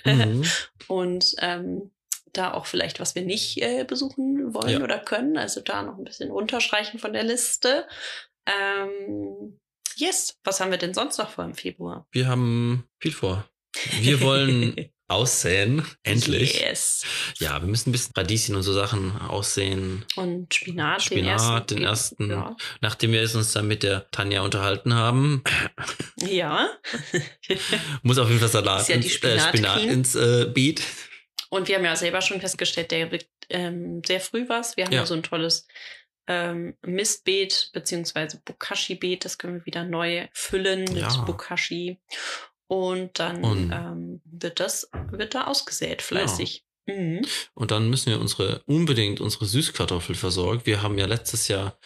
Mhm. Und ähm, da auch vielleicht, was wir nicht äh, besuchen wollen ja. oder können. Also da noch ein bisschen runterstreichen von der Liste. Ähm, yes, was haben wir denn sonst noch vor im Februar? Wir haben viel vor. Wir wollen aussäen. Endlich. Yes. Ja, wir müssen ein bisschen Radieschen und so Sachen aussehen. Und Spinat, Spinat den ersten. Den ersten ja. Nachdem wir uns dann mit der Tanja unterhalten haben. Ja. muss auf jeden Fall Salat ja ins, Spinat, äh, Spinat ins äh, Beet. Und wir haben ja selber schon festgestellt, der wird ähm, sehr früh was. Wir haben ja, ja so ein tolles ähm, Mistbeet beziehungsweise Bokashi-Beet. Das können wir wieder neu füllen mit ja. Bokashi. Und dann Und ähm, wird das wird da ausgesät fleißig. Ja. Mhm. Und dann müssen wir unsere unbedingt unsere Süßkartoffel versorgen. Wir haben ja letztes Jahr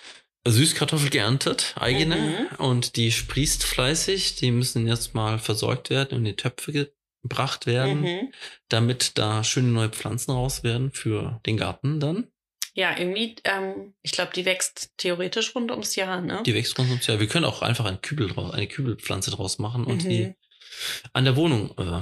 Süßkartoffel geerntet, eigene, mhm. und die sprießt fleißig. Die müssen jetzt mal versorgt werden und in die Töpfe gebracht werden, mhm. damit da schöne neue Pflanzen raus werden für den Garten dann. Ja, irgendwie, ähm, ich glaube, die wächst theoretisch rund ums Jahr, ne? Die wächst rund ums Jahr. Wir können auch einfach einen Kübel draus, eine Kübelpflanze draus machen und mhm. die an der Wohnung äh,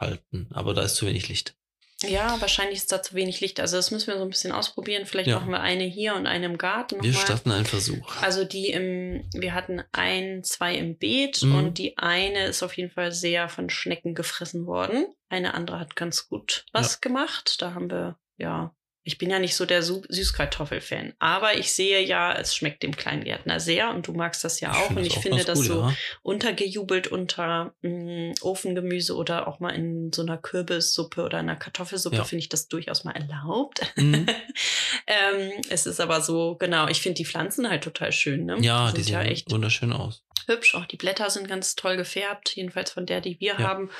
halten. Aber da ist zu wenig Licht. Ja, wahrscheinlich ist da zu wenig Licht. Also das müssen wir so ein bisschen ausprobieren. Vielleicht ja. machen wir eine hier und eine im Garten. Wir mal. starten einen Versuch. Also die im, wir hatten ein, zwei im Beet mhm. und die eine ist auf jeden Fall sehr von Schnecken gefressen worden. Eine andere hat ganz gut was ja. gemacht. Da haben wir ja ich bin ja nicht so der Süßkartoffel-Fan, aber ich sehe ja, es schmeckt dem Kleingärtner sehr und du magst das ja auch. Ich und ich auch finde das gut, so ja. untergejubelt unter mh, mm, Ofengemüse oder auch mal in so einer Kürbissuppe oder einer Kartoffelsuppe ja. finde ich das durchaus mal erlaubt. Mhm. ähm, es ist aber so, genau, ich finde die Pflanzen halt total schön. Ne? Ja, die, die sehen ja echt wunderschön aus hübsch. Auch die Blätter sind ganz toll gefärbt, jedenfalls von der, die wir ja. haben.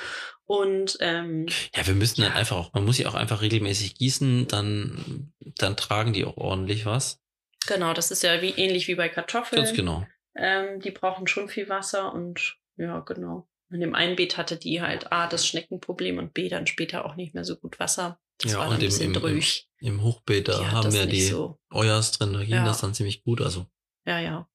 Und ähm, ja, wir müssen dann einfach auch, man muss sie auch einfach regelmäßig gießen, dann, dann tragen die auch ordentlich was. Genau, das ist ja wie ähnlich wie bei Kartoffeln. Ganz genau. Ähm, die brauchen schon viel Wasser und ja, genau. In dem einen Beet hatte die halt A, das Schneckenproblem und B, dann später auch nicht mehr so gut Wasser. Das ja, und im, im, im, im, Hochbeet, da haben wir die so. Euers drin, da ging ja. das dann ziemlich gut. Also. Ja, ja.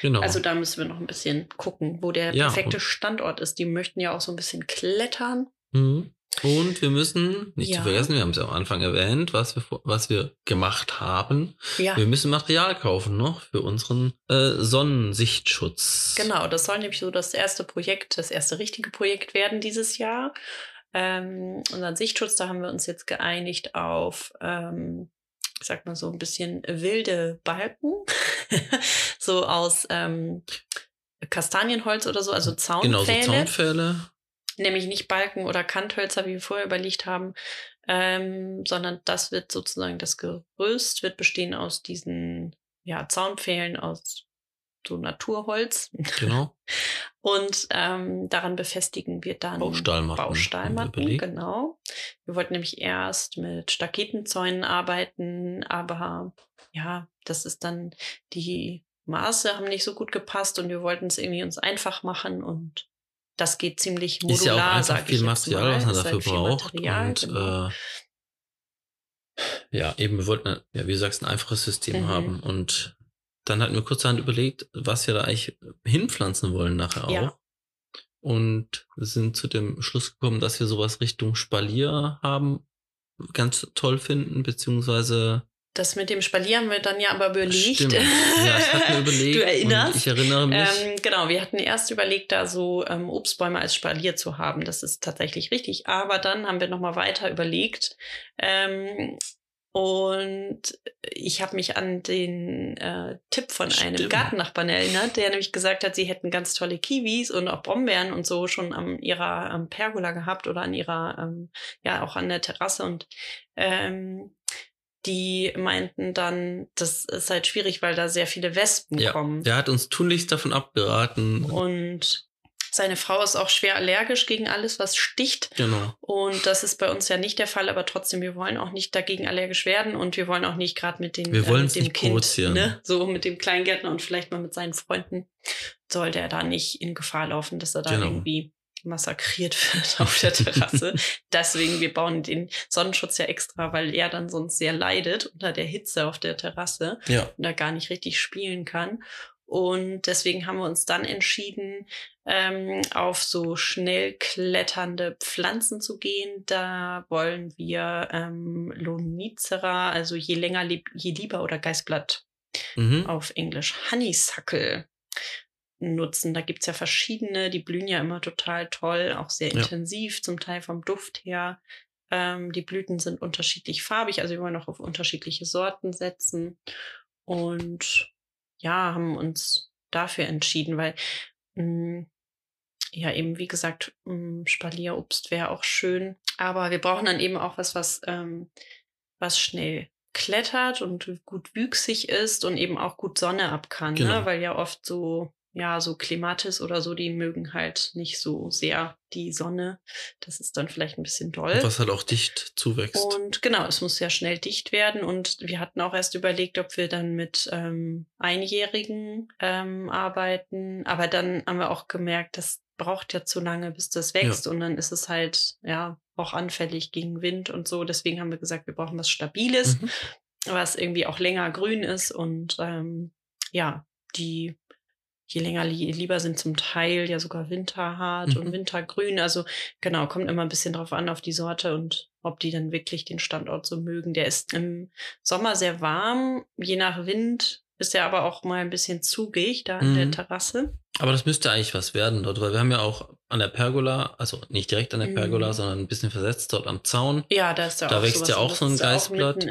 Genau. Also da müssen wir noch ein bisschen gucken, wo der ja, perfekte Standort ist. Die möchten ja auch so ein bisschen klettern. Mhm. Und wir müssen nicht ja. zu vergessen, wir haben es ja am Anfang erwähnt, was wir, was wir gemacht haben. Ja. Wir müssen Material kaufen noch für unseren äh, Sonnensichtschutz. Genau, das soll nämlich so das erste Projekt, das erste richtige Projekt werden dieses Jahr. Ähm, unseren Sichtschutz, da haben wir uns jetzt geeinigt auf ähm, ich sag mal so ein bisschen wilde Balken, so aus ähm, Kastanienholz oder so, also Zaunpfähle. Genau, so Zaunpfähle. Nämlich nicht Balken oder Kanthölzer, wie wir vorher überlegt haben, ähm, sondern das wird sozusagen das Gerüst, wird bestehen aus diesen ja, Zaunpfählen aus so Naturholz. Genau. Und ähm, daran befestigen wir dann Baustahlmatten. Baustahlmatten, genau. Wir wollten nämlich erst mit Staketenzäunen arbeiten, aber ja, das ist dann die Maße haben nicht so gut gepasst und wir wollten es irgendwie uns einfach machen und das geht ziemlich modular, ist ja auch einfach viel Material, was man dafür halt braucht. Material, und genau. äh, ja, eben, wir wollten, ja, wie du sagst, ein einfaches System mhm. haben und dann hatten wir kurzerhand überlegt, was wir da eigentlich hinpflanzen wollen nachher auch. Ja. Und sind zu dem Schluss gekommen, dass wir sowas Richtung Spalier haben, ganz toll finden, beziehungsweise das mit dem Spalier haben wir dann ja aber überlegt. Stimmt. Ja, das hatten wir überlegt. du erinnerst? ich erinnere mich. Ähm, genau, wir hatten erst überlegt, da so ähm, Obstbäume als Spalier zu haben. Das ist tatsächlich richtig. Aber dann haben wir nochmal weiter überlegt, ähm, und ich habe mich an den äh, Tipp von Stimmt. einem Gartennachbarn erinnert, der nämlich gesagt hat, sie hätten ganz tolle Kiwis und auch Brombeeren und so schon an ihrer ähm, Pergola gehabt oder an ihrer, ähm, ja, auch an der Terrasse. Und ähm, die meinten dann, das ist halt schwierig, weil da sehr viele Wespen ja, kommen. Der hat uns tunlichst davon abgeraten. Und seine Frau ist auch schwer allergisch gegen alles, was sticht. Genau. Und das ist bei uns ja nicht der Fall, aber trotzdem, wir wollen auch nicht dagegen allergisch werden und wir wollen auch nicht gerade mit, den, wir äh, mit dem Kind, ne, so mit dem Kleingärtner und vielleicht mal mit seinen Freunden, soll der da nicht in Gefahr laufen, dass er da genau. irgendwie massakriert wird auf der Terrasse. Deswegen, wir bauen den Sonnenschutz ja extra, weil er dann sonst sehr leidet unter der Hitze auf der Terrasse ja. und da gar nicht richtig spielen kann. Und deswegen haben wir uns dann entschieden, ähm, auf so schnell kletternde Pflanzen zu gehen. Da wollen wir ähm, Lonicera, also je länger, je lieber oder Geißblatt mhm. auf Englisch, Honeysuckle nutzen. Da gibt's ja verschiedene, die blühen ja immer total toll, auch sehr Ja. intensiv, zum Teil vom Duft her. Ähm, die Blüten sind unterschiedlich farbig, also wir wollen auch auf unterschiedliche Sorten setzen. Und ja, haben uns dafür entschieden, weil mh, ja eben, wie gesagt, mh, Spalierobst wäre auch schön. Aber wir brauchen dann eben auch was, was, ähm, was schnell klettert und gut wüchsig ist und eben auch gut Sonne ab kann, Genau. ne? weil ja oft so, ja, so Klimatis oder so, die mögen halt nicht so sehr die Sonne. Das ist dann vielleicht ein bisschen doll. Was halt auch dicht zuwächst. Und genau, es muss ja schnell dicht werden. Und wir hatten auch erst überlegt, ob wir dann mit ähm, Einjährigen ähm, arbeiten. Aber dann haben wir auch gemerkt, das braucht ja zu lange, bis das wächst. Und dann ist es halt, ja, auch anfällig gegen Wind und so. Deswegen haben wir gesagt, wir brauchen was Stabiles, Mhm. was irgendwie auch länger grün ist. Und ähm, ja, die je länger li lieber sind zum Teil ja sogar winterhart und Mhm. wintergrün. Also genau, kommt immer ein bisschen drauf an, auf die Sorte und ob die dann wirklich den Standort so mögen. Der ist im Sommer sehr warm, je nach Wind ist er aber auch mal ein bisschen zugig da an der Mhm. Terrasse. Aber das müsste eigentlich was werden dort, weil wir haben ja auch an der Pergola, also nicht direkt an der Mhm. Pergola, sondern ein bisschen versetzt dort am Zaun. Ja, da ist ja Da auch wächst ja und auch so ein ja Geißblatt.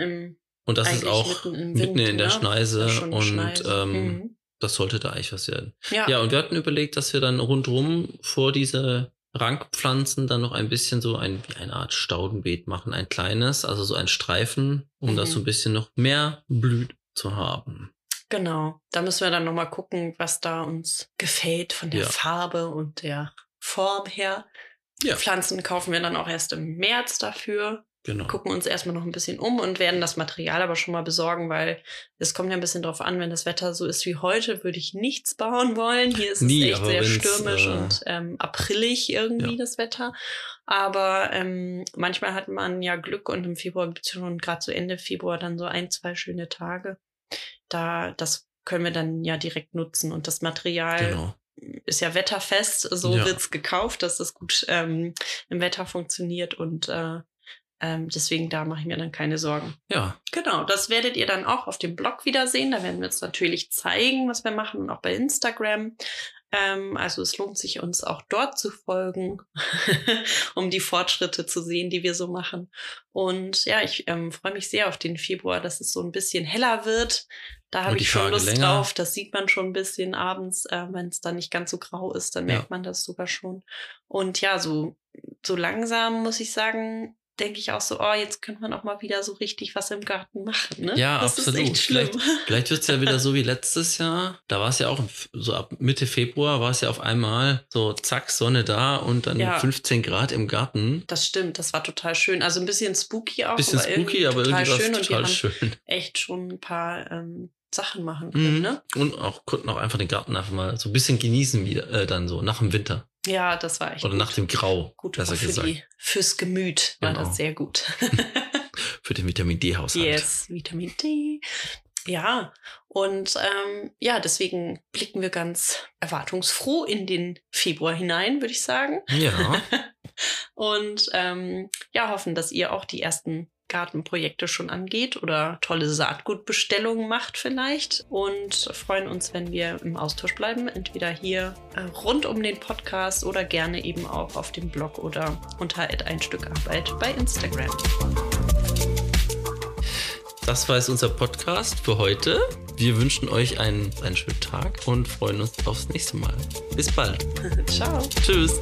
Und das ist auch mitten im mitten Wind, in der ne? Schneise und ähm, Mhm. Das sollte da eigentlich was werden. ja. Ja, und wir hatten überlegt, dass wir dann rundrum vor diese Rankpflanzen dann noch ein bisschen so ein, wie eine Art Staudenbeet machen, ein kleines, also so ein Streifen, um Mhm. das so ein bisschen noch mehr blüht zu haben. Genau. Da müssen wir dann nochmal gucken, was da uns gefällt von der Ja. Farbe und der Form her. Ja. Pflanzen kaufen wir dann auch erst im März dafür. Genau. Gucken uns erstmal noch ein bisschen um und werden das Material aber schon mal besorgen, weil es kommt ja ein bisschen drauf an, wenn das Wetter so ist wie heute, würde ich nichts bauen wollen. Hier ist Nie, es echt sehr stürmisch äh, und ähm, aprilig irgendwie Ja. das Wetter. Aber ähm, manchmal hat man ja Glück und im Februar gibt es schon gerade so Ende Februar dann so ein, zwei schöne Tage. Da, das können wir dann ja direkt nutzen. Und das Material Genau. ist ja wetterfest, so Ja. wird's gekauft, dass das gut ähm, im Wetter funktioniert und äh, ähm, deswegen da mache ich mir dann keine Sorgen. Ja, Genau, das werdet ihr dann auch auf dem Blog wiedersehen. Da werden wir uns natürlich zeigen, was wir machen und auch bei Instagram. Ähm, also es lohnt sich uns auch dort zu folgen, um die Fortschritte zu sehen, die wir so machen. Und ja, ich ähm, freue mich sehr auf den Februar, dass es so ein bisschen heller wird. Da habe ich schon Tage Lust länger. drauf. Das sieht man schon ein bisschen abends, äh, wenn es dann nicht ganz so grau ist, dann Ja. merkt man das sogar schon. Und ja, so, so langsam muss ich sagen, denke ich auch so, oh, jetzt könnte man auch mal wieder so richtig was im Garten machen. Ne? Ja, das absolut. Schlimm. vielleicht wird es ja wieder so wie letztes Jahr. Da war es ja auch so ab Mitte Februar war es ja auf einmal so zack, Sonne da und dann Ja. 15 Grad im Garten. Das stimmt, das war total schön. Also ein bisschen spooky auch. Bisschen spooky, aber irgendwie war es und wir total haben schön. echt schon ein paar ähm, Sachen machen können. Mhm. Ne? Und auch konnten auch einfach den Garten einfach mal so ein bisschen genießen wieder, äh, dann so nach dem Winter Ja, das war echt oder gut. nach dem Grau, gut besser für gesagt, Die, fürs Gemüt war Genau. das sehr gut. für den Vitamin D-Haushalt. yes, Vitamin D. Ja, und ähm, ja, deswegen blicken wir ganz erwartungsfroh in den Februar hinein, würde ich sagen. Ja, Und ähm, ja, hoffen, dass ihr auch die ersten Gartenprojekte schon angeht oder tolle Saatgutbestellungen macht vielleicht. Und freuen uns, wenn wir im Austausch bleiben, entweder hier äh, rund um den Podcast oder gerne eben auch auf dem Blog oder unter ein Stück Arbeit bei Instagram. das war jetzt unser Podcast für heute. Wir wünschen euch einen, einen schönen Tag und freuen uns aufs nächste Mal. Bis bald. Ciao. Tschüss.